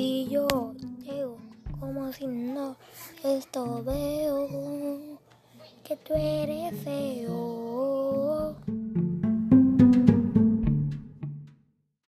Y yo llego como si no esto veo que tú eres feo.